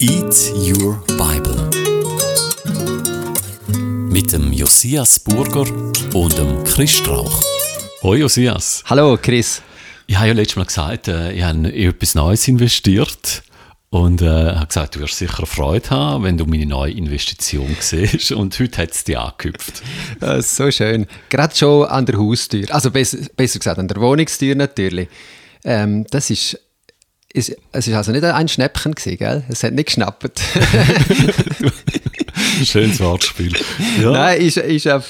Eat Your Bible mit dem Josias Burger und dem Chris Strauch. Hoi Josias. Hallo Chris. Ich habe ja letztes Mal gesagt, äh, ich habe in etwas Neues investiert und äh, habe gesagt, du wirst sicher Freude haben, wenn du meine neue Investition siehst. Und heute hat es dich angehüpft. Äh, so schön. Gerade schon an der Haustür, also besser, besser gesagt an der Wohnungstür natürlich. Ähm, das ist es ist also nicht ein Schnäppchen gewesen, gell? Es hat nicht geschnappt. Schönes Wortspiel. Ja. Nein, ist, ist ein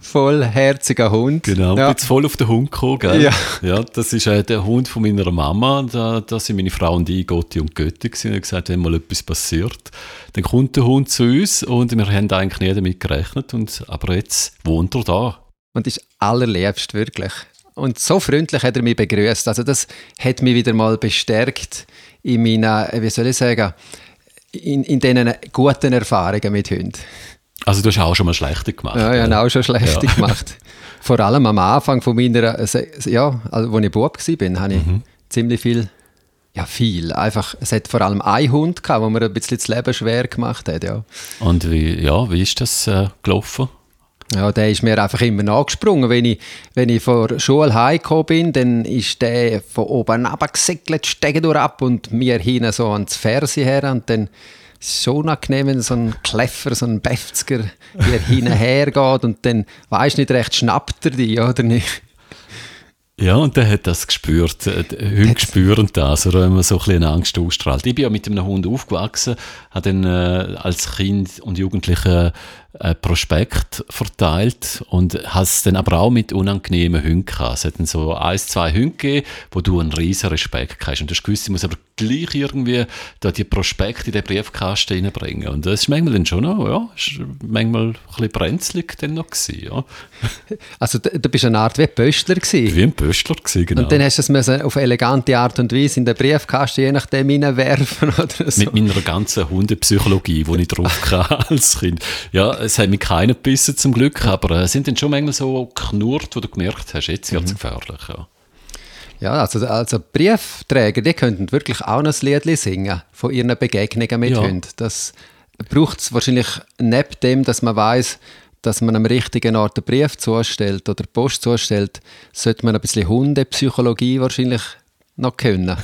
vollherziger Hund. Genau, ja. jetzt voll auf den Hund gekommen, gell? Ja. ja das ist äh, der Hund von meiner Mama. Da, da sind meine Frau und ich Gotti und Götti gewesen. Und gesagt, wenn mal etwas passiert, dann kommt der Hund zu uns und wir haben eigentlich nie damit gerechnet. Und, aber jetzt wohnt er da. Und ist allerliebst, wirklich. Und so freundlich hat er mich begrüßt. Also das hat mich wieder mal bestärkt in meinen, wie soll ich sagen, in, in diesen guten Erfahrungen mit Hunden. Also du hast auch schon mal schlechte gemacht? Ja, ich habe auch schon schlechte ja. gemacht. Vor allem am Anfang von meiner, ja, also als ich Bub war, habe ich mhm. ziemlich viel, ja viel, einfach, es hat vor allem einen Hund gehabt, wo mir ein bisschen das Leben schwer gemacht hat, ja. Und wie, ja, wie ist das äh, gelaufen? Ja, der ist mir einfach immer nachgesprungen. Wenn ich, wenn ich von der Schule heimgekommen bin, dann ist der von oben runtergesegelt, Stege durch ab und mir hinten so ans Ferse her. Und dann schon angenehm, wenn so ein Kleffer, so ein Befzger hier hinten geht und dann weisst nicht recht, schnappt er dich oder nicht. Ja, und der hat das gespürt. Äh, Hunde spüren das, oder wenn man so ein bisschen Angst ausstrahlt. Ich bin ja mit einem Hund aufgewachsen, habe dann äh, als Kind und Jugendliche äh, Prospekt verteilt und es dann aber auch mit unangenehmen Hunden gehabt. Es hat dann so ein, zwei Hunde gegeben, wo du einen riesen Respekt hast. Und du hast gewusst, ich muss aber gleich irgendwie da die Prospekte in den Briefkasten reinbringen. Und das ist manchmal dann schon noch, ja, ist manchmal ein bisschen brenzlig dann noch gewesen, ja. Also du, du bist eine Art wie ein Pöstler gewesen. Wie ein Pöstler gewesen, genau. Und dann hast du es auf elegante Art und Weise in den Briefkasten je nachdem hineinwerfen oder so. Mit meiner ganzen Hundepsychologie, die ich drauf hatte als Kind. Ja, es hat mich keiner gebissen zum Glück, aber es sind dann schon manchmal so knurrt, wo du gemerkt hast, jetzt wird es mhm. gefährlich. Ja. Ja, also, also Briefträger, die könnten wirklich auch ein Lied singen von ihren Begegnungen mit ja. Hunden. Das braucht es wahrscheinlich neben dem, dass man weiß, dass man am richtigen Ort einen Brief zustellt oder Post zustellt, sollte man ein bisschen Hundepsychologie wahrscheinlich noch können.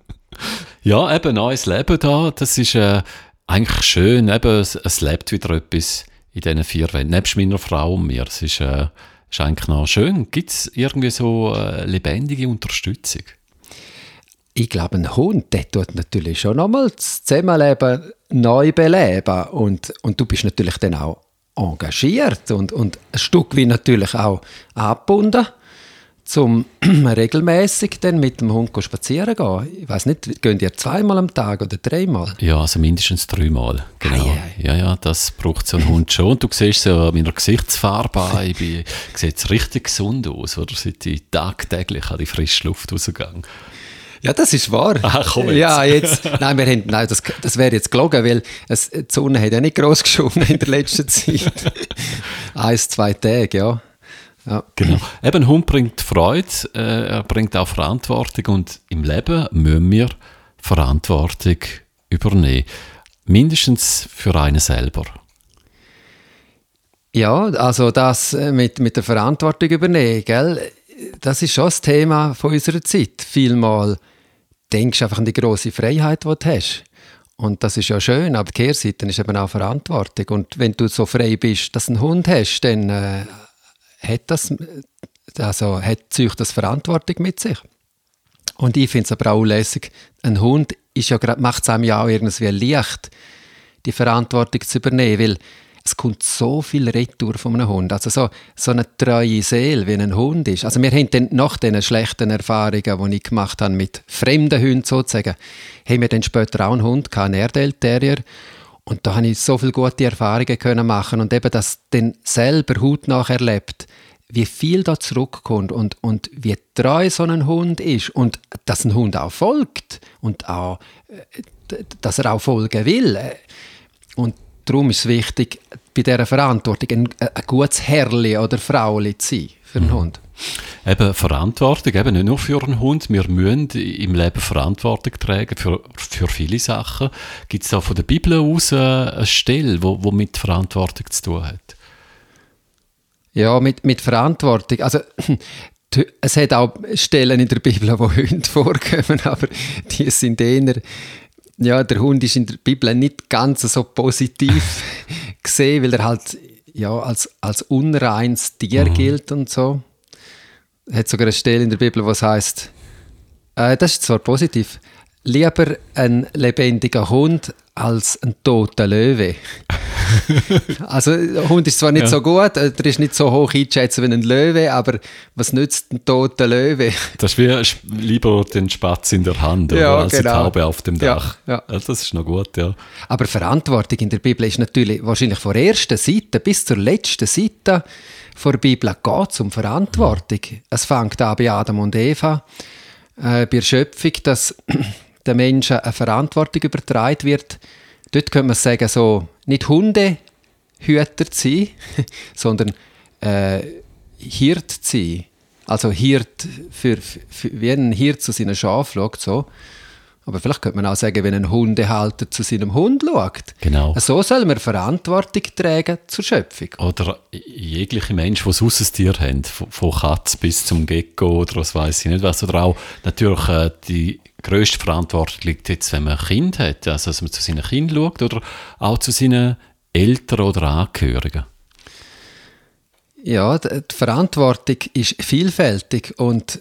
ja, eben neues Leben da, das ist äh, eigentlich schön. Eben, es, es, lebt wieder etwas in diesen vier Wänden, nebst meiner Frau und mir. Es ist, äh, ist eigentlich noch schön. Gibt es irgendwie so äh, lebendige Unterstützung? Ich glaube, ein Hund, der tut natürlich schon nochmal das Zusammenleben neu beleben. Und, und du bist natürlich dann auch engagiert und, und ein Stück wie natürlich auch abgebunden zum regelmäßig dann mit dem Hund spazieren gehen. Ich weiß nicht, gehen ihr zweimal am Tag oder dreimal? Ja, also mindestens dreimal. Genau. Ei, ei. Ja, ja, das braucht so ein Hund schon. Und du siehst so an meiner Gesichtsfarbe an, ich bin, jetzt richtig gesund aus, oder? Seit ich tagtäglich an die frische Luft rausgegangen. Ja, das ist wahr. Ach, komm jetzt. Ja, jetzt. Nein, wir haben, nein das, das wäre jetzt gelogen, weil es, die Sonne hat ja nicht gross geschoben in der letzten Zeit. Eins, zwei Tage, ja. Ja. Genau. Eben, ein Hund bringt Freude, äh, er bringt auch Verantwortung und im Leben müssen wir Verantwortung übernehmen. Mindestens für einen selber. Ja, also das äh, mit, mit der Verantwortung übernehmen, gell? das ist schon das Thema von unserer Zeit. Vielmal denkst du einfach an die große Freiheit, die du hast. Und das ist ja schön, aber die Kehrseite ist eben auch Verantwortung. Und wenn du so frei bist, dass du einen Hund hast, dann äh, hat das, also hat zieht das Verantwortung mit sich. Und ich finde es aber auch lässig, ein Hund ist ja macht es einem ja auch irgendwie leicht, die Verantwortung zu übernehmen, weil es kommt so viel Retour von einem Hund. Also so, so eine treue Seele, wie ein Hund ist. Also wir haben dann nach diesen schlechten Erfahrungen, die ich gemacht habe mit fremden Hunden sozusagen, haben wir dann später auch einen Hund einen Airedale Terrier. Und da habe ich so viele gute Erfahrungen können machen und eben das dann selber hautnah erlebt, wie viel da zurückkommt und, und wie treu so ein Hund ist und dass ein Hund auch folgt und auch, äh, dass er auch folgen will. Und darum ist es wichtig, bei dieser Verantwortung ein, ein gutes Herrli oder Frauli zu sein für einen mhm. Hund. Eben Verantwortung, eben nicht nur für einen Hund. Wir müssen im Leben Verantwortung tragen für, für viele Sachen. Gibt es da von der Bibel aus eine Stelle, wo, wo mit Verantwortung zu tun hat? Ja, mit, mit Verantwortung. Also, es hat auch Stellen in der Bibel, wo Hunde vorkommen, aber die sind eher ja, der Hund ist in der Bibel nicht ganz so positiv gesehen, weil er halt ja, als, als unreines Tier mhm. gilt und so. Hat sogar eine Stelle in der Bibel, wo es heißt, äh, das ist zwar positiv, lieber ein lebendiger Hund als ein toter Löwe. also, der Hund ist zwar nicht ja. so gut, äh, der ist nicht so hoch eingeschätzt wie ein Löwe, aber was nützt ein toter Löwe? Das ist wie lieber den Spatz in der Hand ja, als genau. die Taube auf dem Dach. Ja, ja. Das ist noch gut, ja. Aber Verantwortung in der Bibel ist natürlich wahrscheinlich von der ersten Seite bis zur letzten Seite der Bibel geht um Verantwortung. Es fängt an bei Adam und Eva, äh, bei der Schöpfung, dass den Menschen eine Verantwortung übertragen wird. Dort könnte man sagen, so nicht Hundehüter zu sein, sondern äh, Hirt zu sein. Also Hirt, für, für, wie ein Hirt zu seinen Schafen schaut, so. Aber vielleicht könnte man auch sagen, wenn ein Hundehalter zu seinem Hund schaut. Genau. So soll man Verantwortung tragen zur Schöpfung. Oder jegliche Mensch, die sonst ein Tier haben, von Katz bis zum Gecko oder was weiß ich nicht was. Oder auch natürlich äh, die grösste Verantwortung liegt jetzt, wenn man ein Kind hat, also dass man zu seinen Kindern schaut oder auch zu seinen Eltern oder Angehörigen. Ja, die Verantwortung ist vielfältig und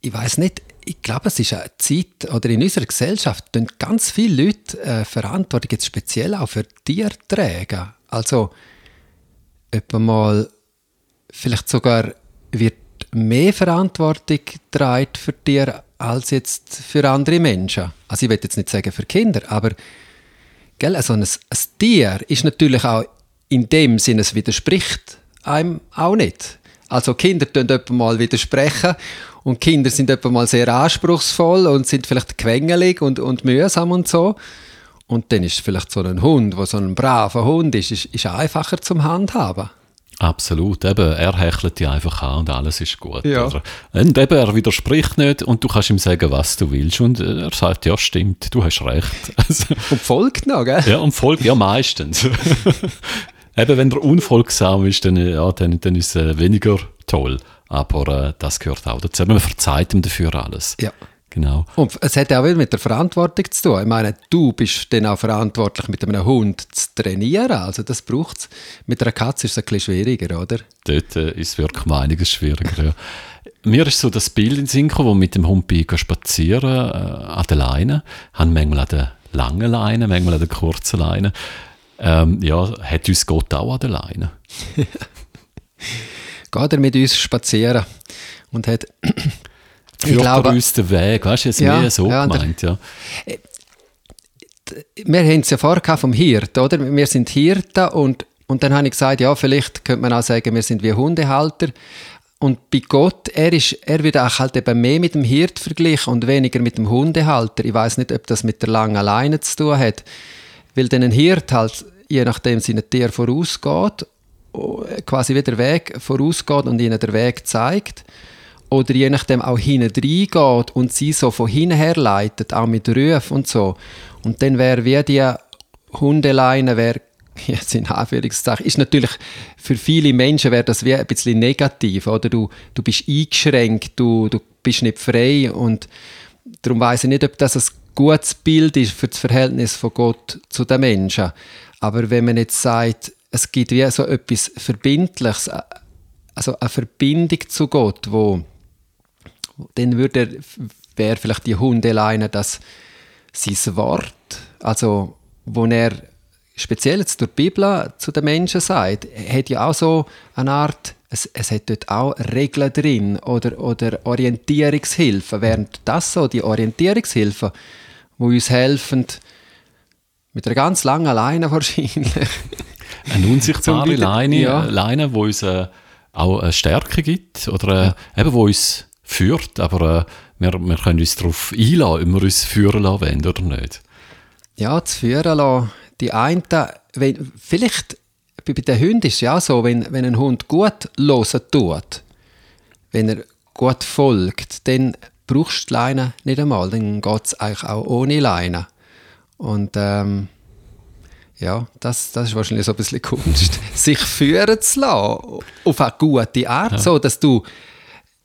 ich weiß nicht, ich glaube, es ist eine Zeit, oder in unserer Gesellschaft tun ganz viele Leute äh, Verantwortung jetzt speziell auch für Tiere tragen. Also, etwa mal, vielleicht sogar wird mehr Verantwortung für Tiere als jetzt für andere Menschen. Also ich will jetzt nicht sagen für Kinder, aber gell, also ein, ein Tier ist natürlich auch in dem Sinne, es widerspricht einem auch nicht. Also Kinder tun mal widersprechen und Kinder sind mal sehr anspruchsvoll und sind vielleicht quengelig und, und mühsam und so. Und dann ist vielleicht so ein Hund, der so ein braver Hund ist, ist, ist einfacher zum Handhaben. Absolut, eben, er hechelt dich einfach an und alles ist gut. Ja. Oder? Und eben, er widerspricht nicht und du kannst ihm sagen, was du willst und er sagt, ja stimmt, du hast recht. Also, und folgt noch, gell? Ja, und folgt, ja meistens. eben, wenn er unfolgsam ist, dann, ja, dann, dann ist es weniger toll. Aber äh, das gehört auch dazu. Man verzeiht ihm dafür alles. Ja. Genau. Und es hat auch wieder mit der Verantwortung zu tun. Ich meine, du bist dann auch verantwortlich, mit einem Hund zu trainieren. Also das braucht es. Mit einer Katze ist es ein bisschen schwieriger, oder? Dort äh, ist es wirklich einiges schwieriger, ja. Mir ist so das Bild in Sinn wo mit dem Hund bin spazieren äh, an der Leine. Haben manchmal an der langen Leine, manchmal an der kurzen Leine. Ähm, ja, hat uns Gott auch an der Leine. Geht er mit uns spazieren und hat Führt glaube, uns den Weg, weißt du, jetzt ja, mehr so ja, gemeint, ja. Äh, wir haben es ja vorher vom Hirt, oder? Wir sind Hirten und, und dann habe ich gesagt, ja, vielleicht könnte man auch sagen, wir sind wie Hundehalter. Und bei Gott, er, ist, er wird auch halt eben mehr mit dem Hirt verglichen und weniger mit dem Hundehalter. Ich weiß nicht, ob das mit der langen Leine zu tun hat. Weil dann ein Hirt halt, je nachdem seinen Tier vorausgeht, quasi wieder der Weg vorausgeht und ihnen den Weg zeigt oder je nachdem auch hinten reingeht und sie so von hinten her leitet, auch mit Rufen und so. Und dann wäre wie die Hundeleine, wäre jetzt in Anführungszeichen, ist natürlich für viele Menschen wäre das wie ein bisschen negativ, oder? Du, du bist eingeschränkt, du, du bist nicht frei und darum weiß ich nicht, ob das ein gutes Bild ist für das Verhältnis von Gott zu den Menschen. Aber wenn man jetzt sagt, es gibt wie so etwas Verbindliches, also eine Verbindung zu Gott, wo dann würde wäre vielleicht die Hundeleine das sein Wort, also wo er speziell jetzt durch die Bibel zu den Menschen sagt, hat ja auch so eine Art, es, es hat dort auch Regeln drin oder, oder Orientierungshilfen, während das so die Orientierungshilfen, wo uns helfen, mit einer ganz langen Leine wahrscheinlich. Eine unsichtbare Leine, ja. Leine, wo uns äh, auch eine Stärke gibt oder äh, eben, wo uns führt, aber äh, wir, wir können uns darauf einladen, ob wir uns führen lassen wollen oder nicht. Ja, zu führen lassen. Die einen, wenn, vielleicht bei den Hunden ist es ja so, wenn, wenn ein Hund gut hören tut, wenn er gut folgt, dann brauchst du die Leine nicht einmal. Dann geht es eigentlich auch ohne Leine. Und ähm, ja, das, das ist wahrscheinlich so ein bisschen Kunst, sich führen zu lassen, auf eine gute Art, ja. so dass du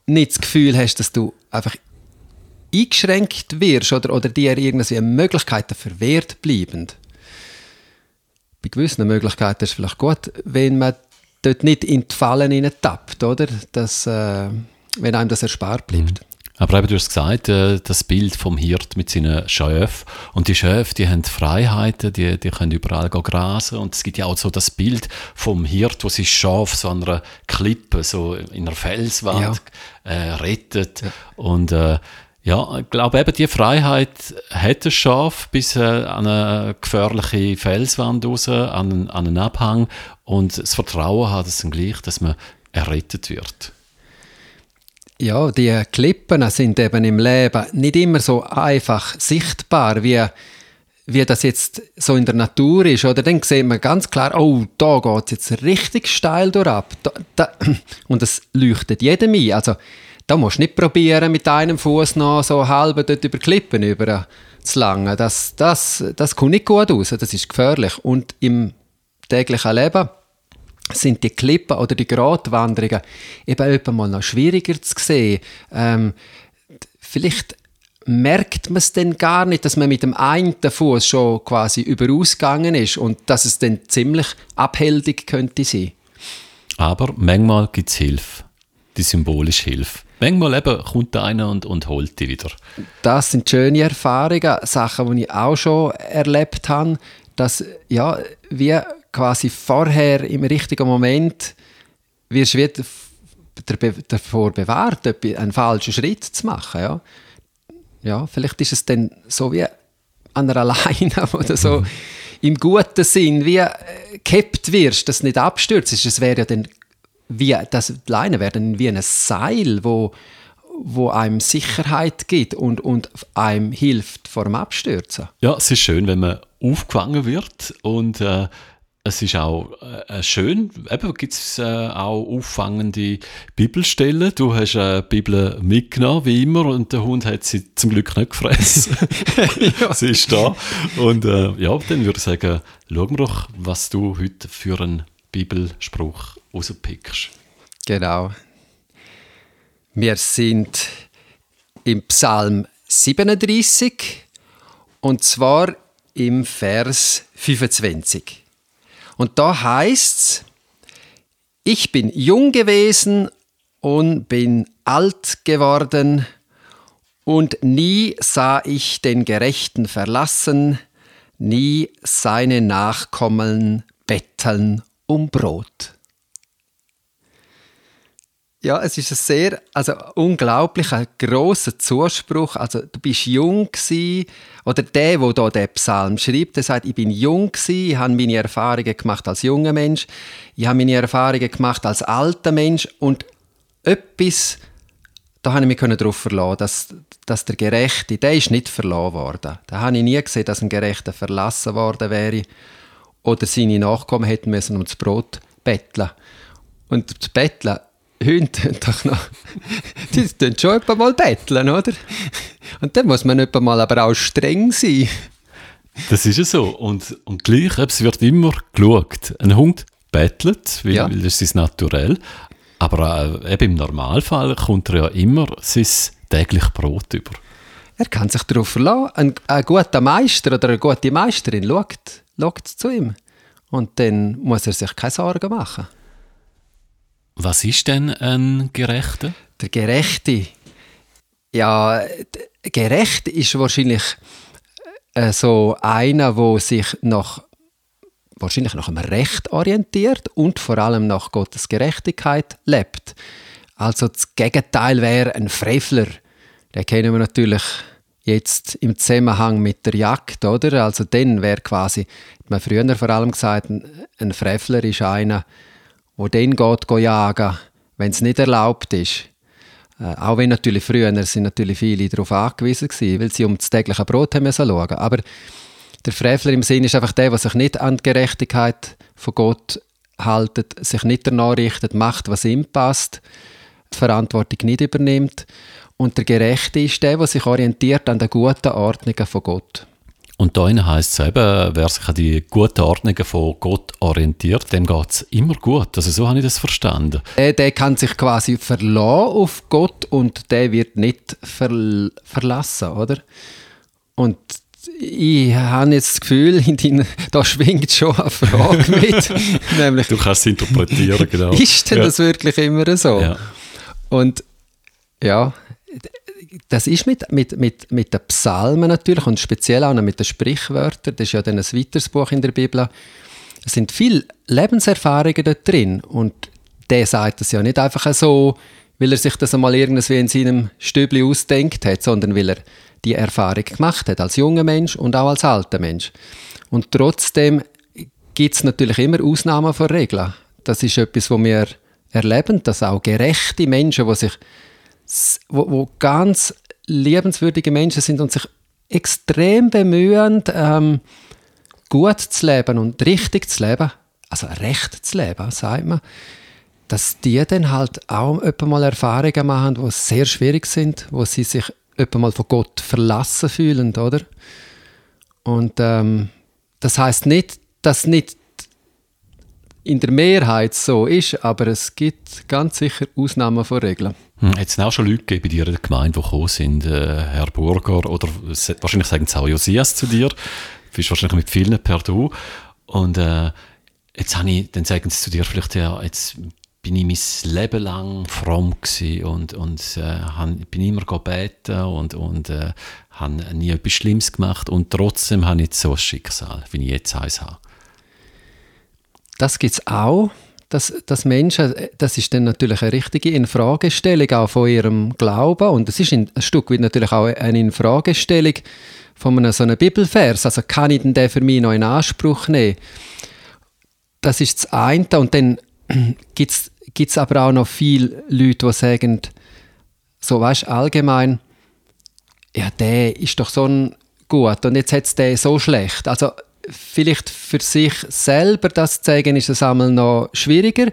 nicht das Gefühl hast, dass du einfach eingeschränkt wirst oder, oder dir irgendwie Möglichkeiten verwehrt bleiben. Bei gewissen Möglichkeiten ist es vielleicht gut, wenn man dort nicht in die Fallen tappt, oder? Dass, äh, wenn einem das erspart bleibt. Mhm. Aber eben, du hast gesagt, äh, das Bild vom Hirt mit seinen Schöfen. Und die Schöfe, die haben Freiheiten, die, die können überall grasen. Und es gibt ja auch so das Bild vom Hirt, wo sich Schaf so an einer Klippe, so in einer Felswand ja. äh, rettet. Ja. Und äh, ja, ich glaube eben, die Freiheit hat ein Schaf bis äh, an eine gefährliche Felswand raus, an, an einen Abhang. Und das Vertrauen hat es dann gleich, dass man errettet wird. Ja, die Klippen sind eben im Leben nicht immer so einfach sichtbar, wie, wie das jetzt so in der Natur ist. Oder dann sieht man ganz klar, oh, da geht es jetzt richtig steil durch ab. Da, da, und es leuchtet jedem ein. Also, da musst du nicht probieren, mit einem Fuß noch so halb dort über Klippen über zu langen. Das, das, das kommt nicht gut aus. Das ist gefährlich. Und im täglichen Leben sind die Klippen oder die Gratwanderungen eben mal noch schwieriger zu sehen. Ähm, vielleicht merkt man es dann gar nicht, dass man mit dem einen Fuß schon quasi überausgegangen ist und dass es dann ziemlich abhältig könnte sein. Aber manchmal gibt es Hilfe, die symbolische Hilfe. Manchmal eben kommt einer und, und holt die wieder. Das sind schöne Erfahrungen, Sachen, die ich auch schon erlebt habe, dass ja, wie quasi vorher im richtigen Moment wirst du davor bewahrt, einen falschen Schritt zu machen. Ja, ja vielleicht ist es dann so wie an einer Leine oder so mhm. im guten Sinn, wie äh, gekippt wirst, dass du nicht abstürzt. Es wäre ja dann wie, das, die Leine wäre dann wie ein Seil, wo, wo einem Sicherheit gibt und, und einem hilft vor dem Abstürzen. Ja, es ist schön, wenn man aufgefangen wird und äh, es ist auch äh, schön, eben gibt es äh, auch auffangende Bibelstellen. Du hast eine Bibel mitgenommen, wie immer, und der Hund hat sie zum Glück nicht gefressen. ja. sie ist da. Und äh, ja, dann würde ich sagen, schauen wir doch, was du heute für einen Bibelspruch rauspickst. Genau. Wir sind im Psalm 37 und zwar im Vers 25. Und da heißt es, ich bin jung gewesen und bin alt geworden, und nie sah ich den Gerechten verlassen, nie seine Nachkommen betteln um Brot. Ja, es ist ein sehr, also unglaublich ein grosser Zuspruch. Also du bist jung gewesen, oder der, wo da den Psalm schreibt, der sagt, ich bin jung gewesen, ich habe meine Erfahrungen gemacht als junger Mensch, ich habe meine Erfahrungen gemacht als alter Mensch und etwas, da habe ich mich darauf verlassen, dass, dass der Gerechte, der ist nicht verloren worden. Da habe ich nie gesehen, dass ein Gerechter verlassen worden wäre oder seine Nachkommen hätten müssen um das Brot betteln. Und das Betteln Hunde doch noch, die tun schon mal betteln, oder? Und dann muss man etwa mal aber auch streng sein. Das ist ja so. Und, und gleich, es wird immer geschaut. Ein Hund bettelt, weil, ja. weil das ist naturell. Aber äh, eben im Normalfall kommt er ja immer sein täglich Brot über. Er kann sich darauf verlassen. Ein, ein guter Meister oder eine gute Meisterin schaut, schaut zu ihm. Und dann muss er sich keine Sorgen machen. Was ist denn ein Gerechter? Der Gerechte. Ja, gerecht ist wahrscheinlich äh, so einer, wo sich nach wahrscheinlich nach einem Recht orientiert und vor allem nach Gottes Gerechtigkeit lebt. Also das Gegenteil wäre ein Frevler. Den kennen wir natürlich jetzt im Zusammenhang mit der Jagd, oder? Also dann wäre quasi, hat man früher vor allem gesagt, ein Frevler ist einer, wo dann geht, jagen, wenn es nicht erlaubt ist. Äh, auch wenn natürlich früher sind natürlich viele darauf angewiesen waren, weil sie um das tägliche Brot haben müssen schauen. Aber der Frevler im Sinn ist einfach der, der sich nicht an die Gerechtigkeit von Gott haltet, sich nicht danach richtet, macht, was ihm passt, die Verantwortung nicht übernimmt. Und der Gerechte ist der, der sich orientiert an den guten Ordnungen von Gott. Und da heisst es eben, wer sich an die guten Ordnungen von Gott orientiert, dem geht es immer gut. Also so habe ich das verstanden. Der, der kann sich quasi verlassen auf Gott und der wird nicht ver verlassen, oder? Und ich habe jetzt das Gefühl, in deiner, da schwingt schon eine Frage mit. nämlich, du kannst es interpretieren, genau. Ist denn ja. das wirklich immer so? Ja. Und ja, das ist mit, mit, mit, mit den Psalmen natürlich und speziell auch noch mit den Sprichwörtern. Das ist ja dann ein weiteres Buch in der Bibel. Es sind viele Lebenserfahrungen dort drin und der sagt das ja nicht einfach so, weil er sich das einmal irgendwie in seinem Stübli ausdenkt hat, sondern weil er die Erfahrung gemacht hat, als junger Mensch und auch als alter Mensch. Und trotzdem gibt es natürlich immer Ausnahmen von Regeln. Das ist etwas, was wir erleben, dass auch gerechte Menschen, die sich wo, wo ganz liebenswürdige Menschen sind und sich extrem bemühen, ähm, gut zu leben und richtig zu leben, also recht zu leben, sagt man, dass die dann halt auch mal Erfahrungen machen, die sehr schwierig sind, wo sie sich mal von Gott verlassen fühlen, oder? Und ähm, das heißt nicht, dass nicht in der Mehrheit so ist, aber es gibt ganz sicher Ausnahmen von Regeln. Hm, Hat es auch schon Leute gegeben bei dir in der Gemeinde, die gekommen sind, äh, Herr Burger, oder wahrscheinlich sagen sie auch Josias zu dir, du bist wahrscheinlich mit vielen per Du, und äh, jetzt habe ich, dann sagen sie zu dir vielleicht, ja, jetzt bin ich mein Leben lang fromm und, und äh, han, bin immer gebeten und, und äh, habe nie etwas Schlimmes gemacht und trotzdem habe ich jetzt so ein Schicksal, wie ich jetzt eins habe. Das gibt es auch, dass, dass Menschen, das ist dann natürlich eine richtige Infragestellung auch von ihrem Glauben und es ist ein Stück weit natürlich auch eine Infragestellung von einem so einem Bibelvers, also kann ich denn den für mich noch in Anspruch nehmen? Das ist das eine und dann gibt es gibt es aber auch noch viele Leute, die sagen, so weißt allgemein, ja, der ist doch so ein gut und jetzt hat es den so schlecht. Also vielleicht für sich selber das zu sagen, ist es einmal noch schwieriger,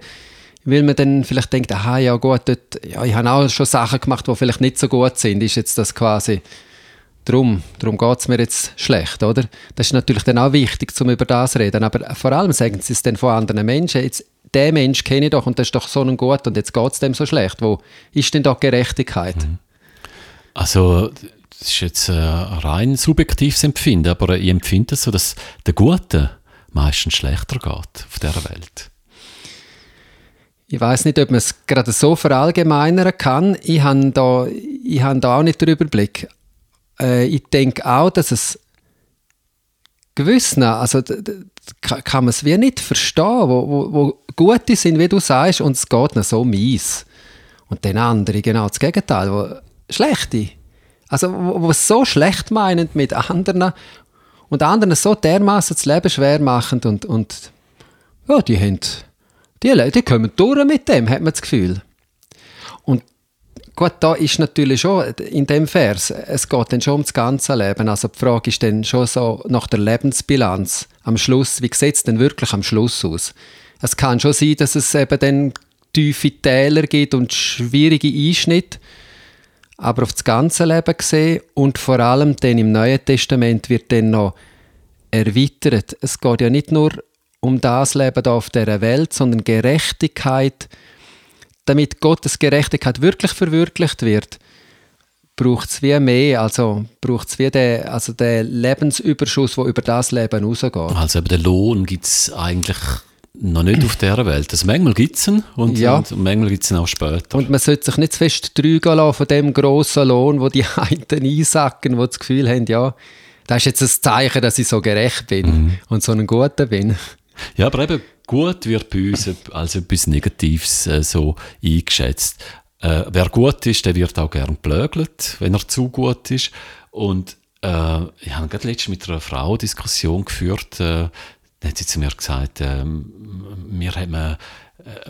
weil man dann vielleicht denkt, aha, ja gut, dort, ja, ich habe auch schon Sachen gemacht, die vielleicht nicht so gut sind, ist jetzt das quasi Darum, darum geht es mir jetzt schlecht, oder? Das ist natürlich dann auch wichtig, um über das zu reden. Aber vor allem sagen sie es dann von anderen Menschen. Jetzt, den Mensch kenne ich doch und das ist doch so ein Gut und jetzt geht es dem so schlecht. Wo ist denn da Gerechtigkeit? Mhm. Also, das ist jetzt ein rein subjektives Empfinden, aber ich empfinde es so, dass der Gute meistens schlechter geht auf dieser Welt. Ich weiß nicht, ob man es gerade so verallgemeinern kann. Ich habe da, ich habe da auch nicht den Überblick. Äh, ich denke auch, dass es gewissen, also kann man es wie nicht verstehen, wo, wo, wo gute sind, wie du sagst, und es geht noch so mies. Und den anderen genau das Gegenteil, wo schlechte. Also es so schlecht meinen mit anderen und anderen so dermaßen das Leben schwer machen und, und ja, die haben, die, die kommen durch mit dem, hat man das Gefühl. Und Gut, da ist natürlich schon in dem Vers, es geht dann schon ums ganze Leben. Also die Frage ist dann schon so nach der Lebensbilanz am Schluss, wie sieht es denn wirklich am Schluss aus? Es kann schon sein, dass es eben dann tiefe Täler gibt und schwierige Einschnitte, aber auf das ganze Leben gesehen und vor allem dann im Neuen Testament wird dann noch erweitert. Es geht ja nicht nur um das Leben da auf der Welt, sondern Gerechtigkeit, damit Gottes Gerechtigkeit wirklich verwirklicht wird, braucht es wie mehr, also braucht es wie den, also den Lebensüberschuss, der über das Leben rausgeht. Also eben den Lohn gibt es eigentlich noch nicht auf dieser Welt. Das manchmal gibt es ihn und, ja. und manchmal gibt es ihn auch später. Und man sollte sich nicht zu fest trügen lassen von dem grossen Lohn, wo die einen einsacken, die das Gefühl haben, ja, das ist jetzt ein Zeichen, dass ich so gerecht bin mhm. und so ein Guter bin. Ja, aber eben gut wird bei uns als etwas Negatives äh, so eingeschätzt. Äh, wer gut ist, der wird auch gern blögelt, wenn er zu gut ist. Und äh, ich habe gerade letztens mit einer Frau eine Diskussion geführt, äh, da hat sie zu mir gesagt, äh, mir haben äh,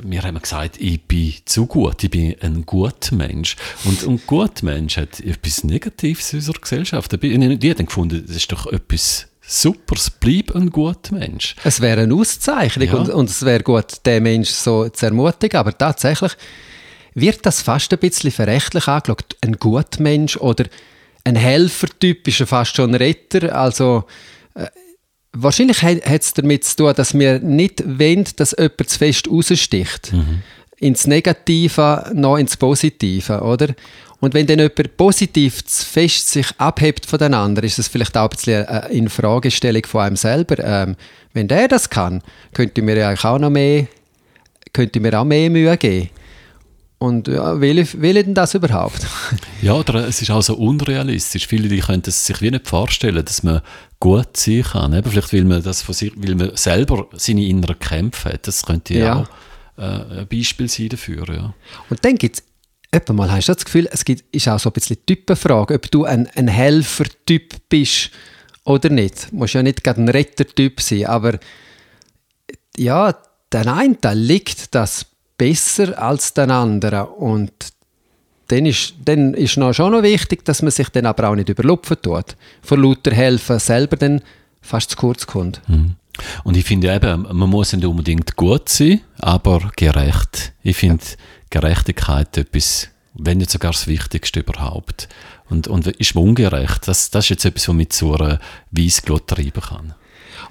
mir haben gesagt, ich bin zu gut, ich bin ein guter Mensch. Und ein guter Mensch hat etwas Negatives in unserer Gesellschaft. Die haben gefunden, das ist doch etwas super, es bleibt ein guter Mensch. Es wäre eine Auszeichnung ja. und, und, es wäre gut, den Mensch so zu ermutigen, aber tatsächlich, wird das fast ein bisschen verrechtlich angeschaut. Ein Gutmensch oder ein Helfertyp ist ja fast schon ein Retter. Also äh, wahrscheinlich hat es damit zu tun, dass wir nicht wollen, dass jemand zu fest raussticht. Mhm. Ins Negative, noch ins Positive, oder? Und wenn dann jemand positiv zu fest sich abhebt von den anderen, ist das vielleicht auch ein bisschen eine Infragestellung von einem selber. Ähm, wenn der das kann, könnte mir ja eigentlich auch noch mehr, könnte mir auch mehr Mühe geben. Und ja, will ich, will ich denn das überhaupt? Ja, oder es ist auch so unrealistisch. Viele die können es sich wie nicht vorstellen, dass man gut sein kann. Eben vielleicht will man das von sich, weil man selber seine inneren Kämpfe hat. Das könnte ja auch äh, ein Beispiel sein dafür. Ja. Und dann gibt es Etwa mal hast du das Gefühl, es gibt, ist auch so ein bisschen Typenfrage, ob du ein, ein Helfertyp bist oder nicht. Du musst ja nicht gerade ein Rettertyp sein, aber ja, den einen liegt das besser als den anderen und dann ist, dann ist noch schon noch wichtig, dass man sich dann aber auch nicht überlupfen tut. Von lauter helfen selber dann fast zu kurz kommt. Mhm. Und ich finde eben, man muss nicht unbedingt gut sein, aber gerecht. Ich finde, Gerechtigkeit etwas, wenn nicht sogar das Wichtigste überhaupt. Und, und ist ungerecht. Das, das ist jetzt etwas, was mich zu einer Weissglut treiben kann.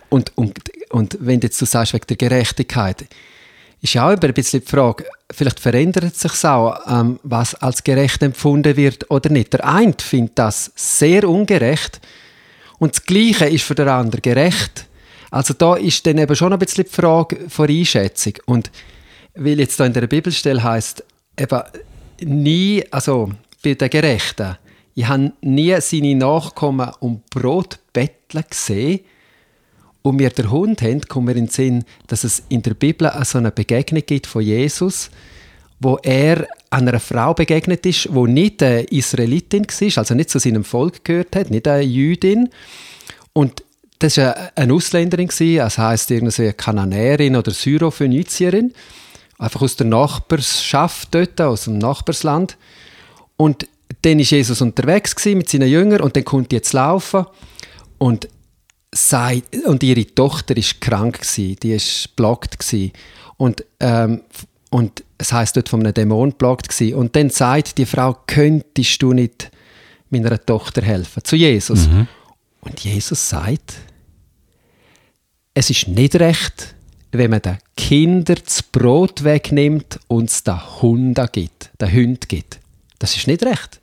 Und, und, und wenn du jetzt du sagst, wegen der Gerechtigkeit, ist ja auch ein bisschen die Frage, vielleicht verändert sich auch, ähm, was als gerecht empfunden wird oder nicht. Der eine findet das sehr ungerecht und das Gleiche ist für den anderen gerecht. Also da ist dann eben schon ein bisschen die Frage von Einschätzung. Und weil jetzt da in der Bibelstelle heißt, eben nie, also bei den Gerechten, ich habe nie seine Nachkommen um Brot betteln gesehen. Und wir der Hund haben, kommen wir in den Sinn, dass es in der Bibel so eine Begegnung gibt von Jesus, wo er einer Frau begegnet ist, wo nicht eine Israelitin war, also nicht zu seinem Volk gehört hat, nicht eine Jüdin. Und das war eine Ausländerin, das heisst irgendwie eine Kananäerin oder Syrophönizierin einfach aus der Nachbarschaft dort, aus dem Nachbarsland. Und dann war Jesus unterwegs mit seinen Jüngern und dann konnte jetzt laufen und sei, und ihre Tochter ist krank gewesen, die ist blockt und ähm, und es heißt dort von einem Dämon blockt gewesen. und dann sagt die Frau könntest du nicht meiner Tochter helfen zu Jesus mhm. und Jesus sagt es ist nicht recht wenn man den Kindern das Brot wegnimmt und es den Hunden gibt, den Hund gibt. Das ist nicht recht.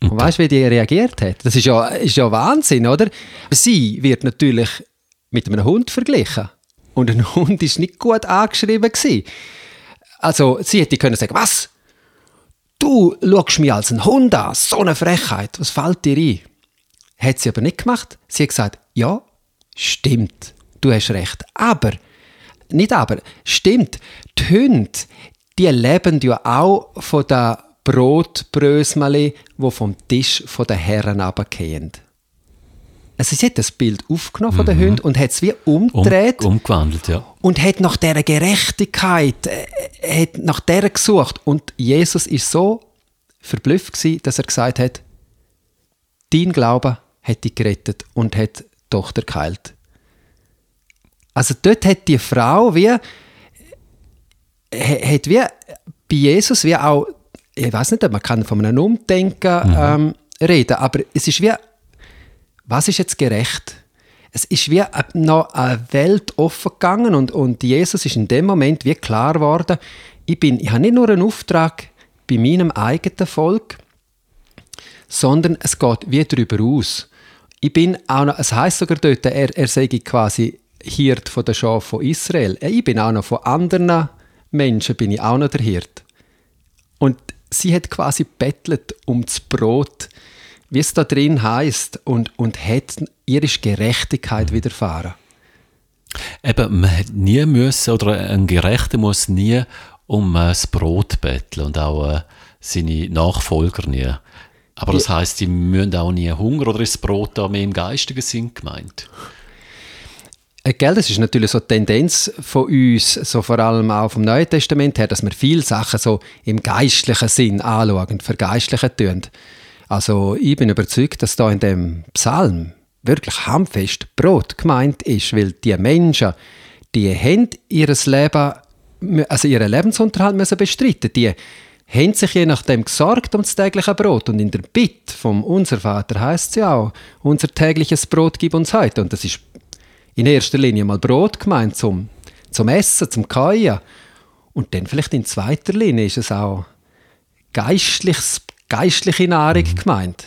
Und weißt du, wie die reagiert hat? Das ist ja, ist ja Wahnsinn, oder? Sie wird natürlich mit einem Hund verglichen. Und ein Hund ist nicht gut angeschrieben. Gewesen. Also, sie hätte können sagen, was? Du schaust mich als ein Hund an, so eine Frechheit, was fällt dir ein? Hat sie aber nicht gemacht. Sie hat gesagt, ja, stimmt du hast recht. Aber, nicht aber, stimmt, die Hunde, die leben ja auch von den Brotbrösmeli, die vom Tisch der Herren runterfallen. Also sie hat das Bild aufgenommen von den mhm. Hunden und hat es wie umgedreht. Um, umgewandelt, ja. Und hat nach dieser Gerechtigkeit, äh, hat nach der gesucht. Und Jesus ist so verblüfft gewesen, dass er gesagt hat, dein Glaube hat dich gerettet und hat die Tochter geheilt. Also dort hat die Frau wie, hat wie bei Jesus wie auch, ich weiß nicht, man kann von einem Umdenken mhm. ähm, reden, aber es ist wie, was ist jetzt gerecht? Es ist wie noch eine Welt offen gegangen und, und Jesus ist in dem Moment wie klar geworden, ich, bin, ich habe nicht nur einen Auftrag bei meinem eigenen Volk, sondern es geht wie darüber aus. Ich bin auch noch, es heißt sogar dort, er, er sei quasi Hirt von der Schaf von Israel. Äh, ich bin auch noch von anderen Menschen bin ich auch noch der Hirt. Und sie hat quasi bettelt um das Brot, wie es da drin heißt, und, und hat ihre Gerechtigkeit widerfahren. Eben, man hat nie müssen, oder ein Gerechter muss nie um äh, das Brot betteln und auch äh, seine Nachfolger nie. Aber das heißt, sie müssen auch nie Hunger oder ist das Brot da mehr im geistigen Sinn gemeint? Äh, gell, das ist natürlich so eine Tendenz von uns, so vor allem auch vom Neuen Testament her, dass wir viele Sachen so im geistlichen Sinn anschauen, vergeistlichen tun. Also ich bin überzeugt, dass da in dem Psalm wirklich handfest Brot gemeint ist, weil die Menschen, die haben ihr Leben also ihren Lebensunterhalt müssen bestreiten. Die haben sich je nachdem gesorgt um das tägliche Brot. Und in der Bitte vom Unser Vater heißt es ja auch, unser tägliches Brot gib uns heute. Und das ist in erster Linie mal Brot gemeint zum, zum Essen, zum Kauen. Und dann vielleicht in zweiter Linie ist es auch geistliches, geistliche Nahrung mhm. gemeint.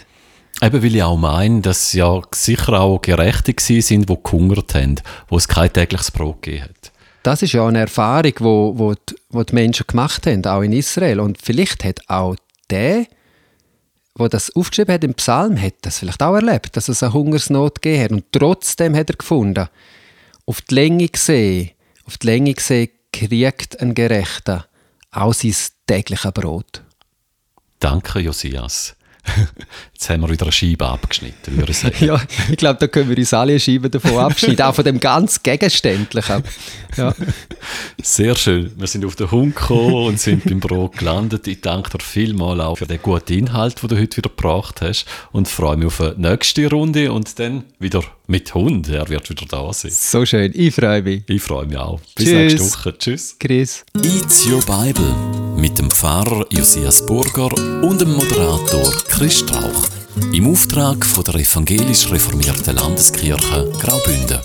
Eben weil ich auch meine, dass ja sicher auch Gerechte sind, die gehungert haben, wo es kein tägliches Brot gegeben hat. Das ist ja eine Erfahrung, wo, wo, die, wo die Menschen gemacht haben, auch in Israel. Und vielleicht hat auch der, wo das aufgeschrieben hat im Psalm, hat das vielleicht auch erlebt, dass es eine Hungersnot gegeben hat. Und trotzdem hat er gefunden, auf die Länge gesehen, auf die Länge gesehen, kriegt ein Gerechter auch sein tägliches Brot. Danke, Josias. Jetzt haben wir wieder eine Scheibe abgeschnitten, würde ich sagen. ja, ich glaube, da können wir uns alle eine Scheibe davon abschneiden, auch von dem ganz Gegenständlichen. Ja. Sehr schön. Wir sind auf den Hund gekommen und sind beim Brot gelandet. Ich danke dir vielmals auch für den guten Inhalt, den du heute wieder gebracht hast und freue mich auf eine nächste Runde und dann wieder mit Hund. Er wird wieder da sein. So schön. Ich freue mich. Ich freue mich auch. Bis Tschüss. nächste Woche. Tschüss. Chris. It's Your Bible mit dem Pfarrer Josias Burger und dem Moderator Chris Strauch im Auftrag von der evangelisch reformierten Landeskirche Graubünden.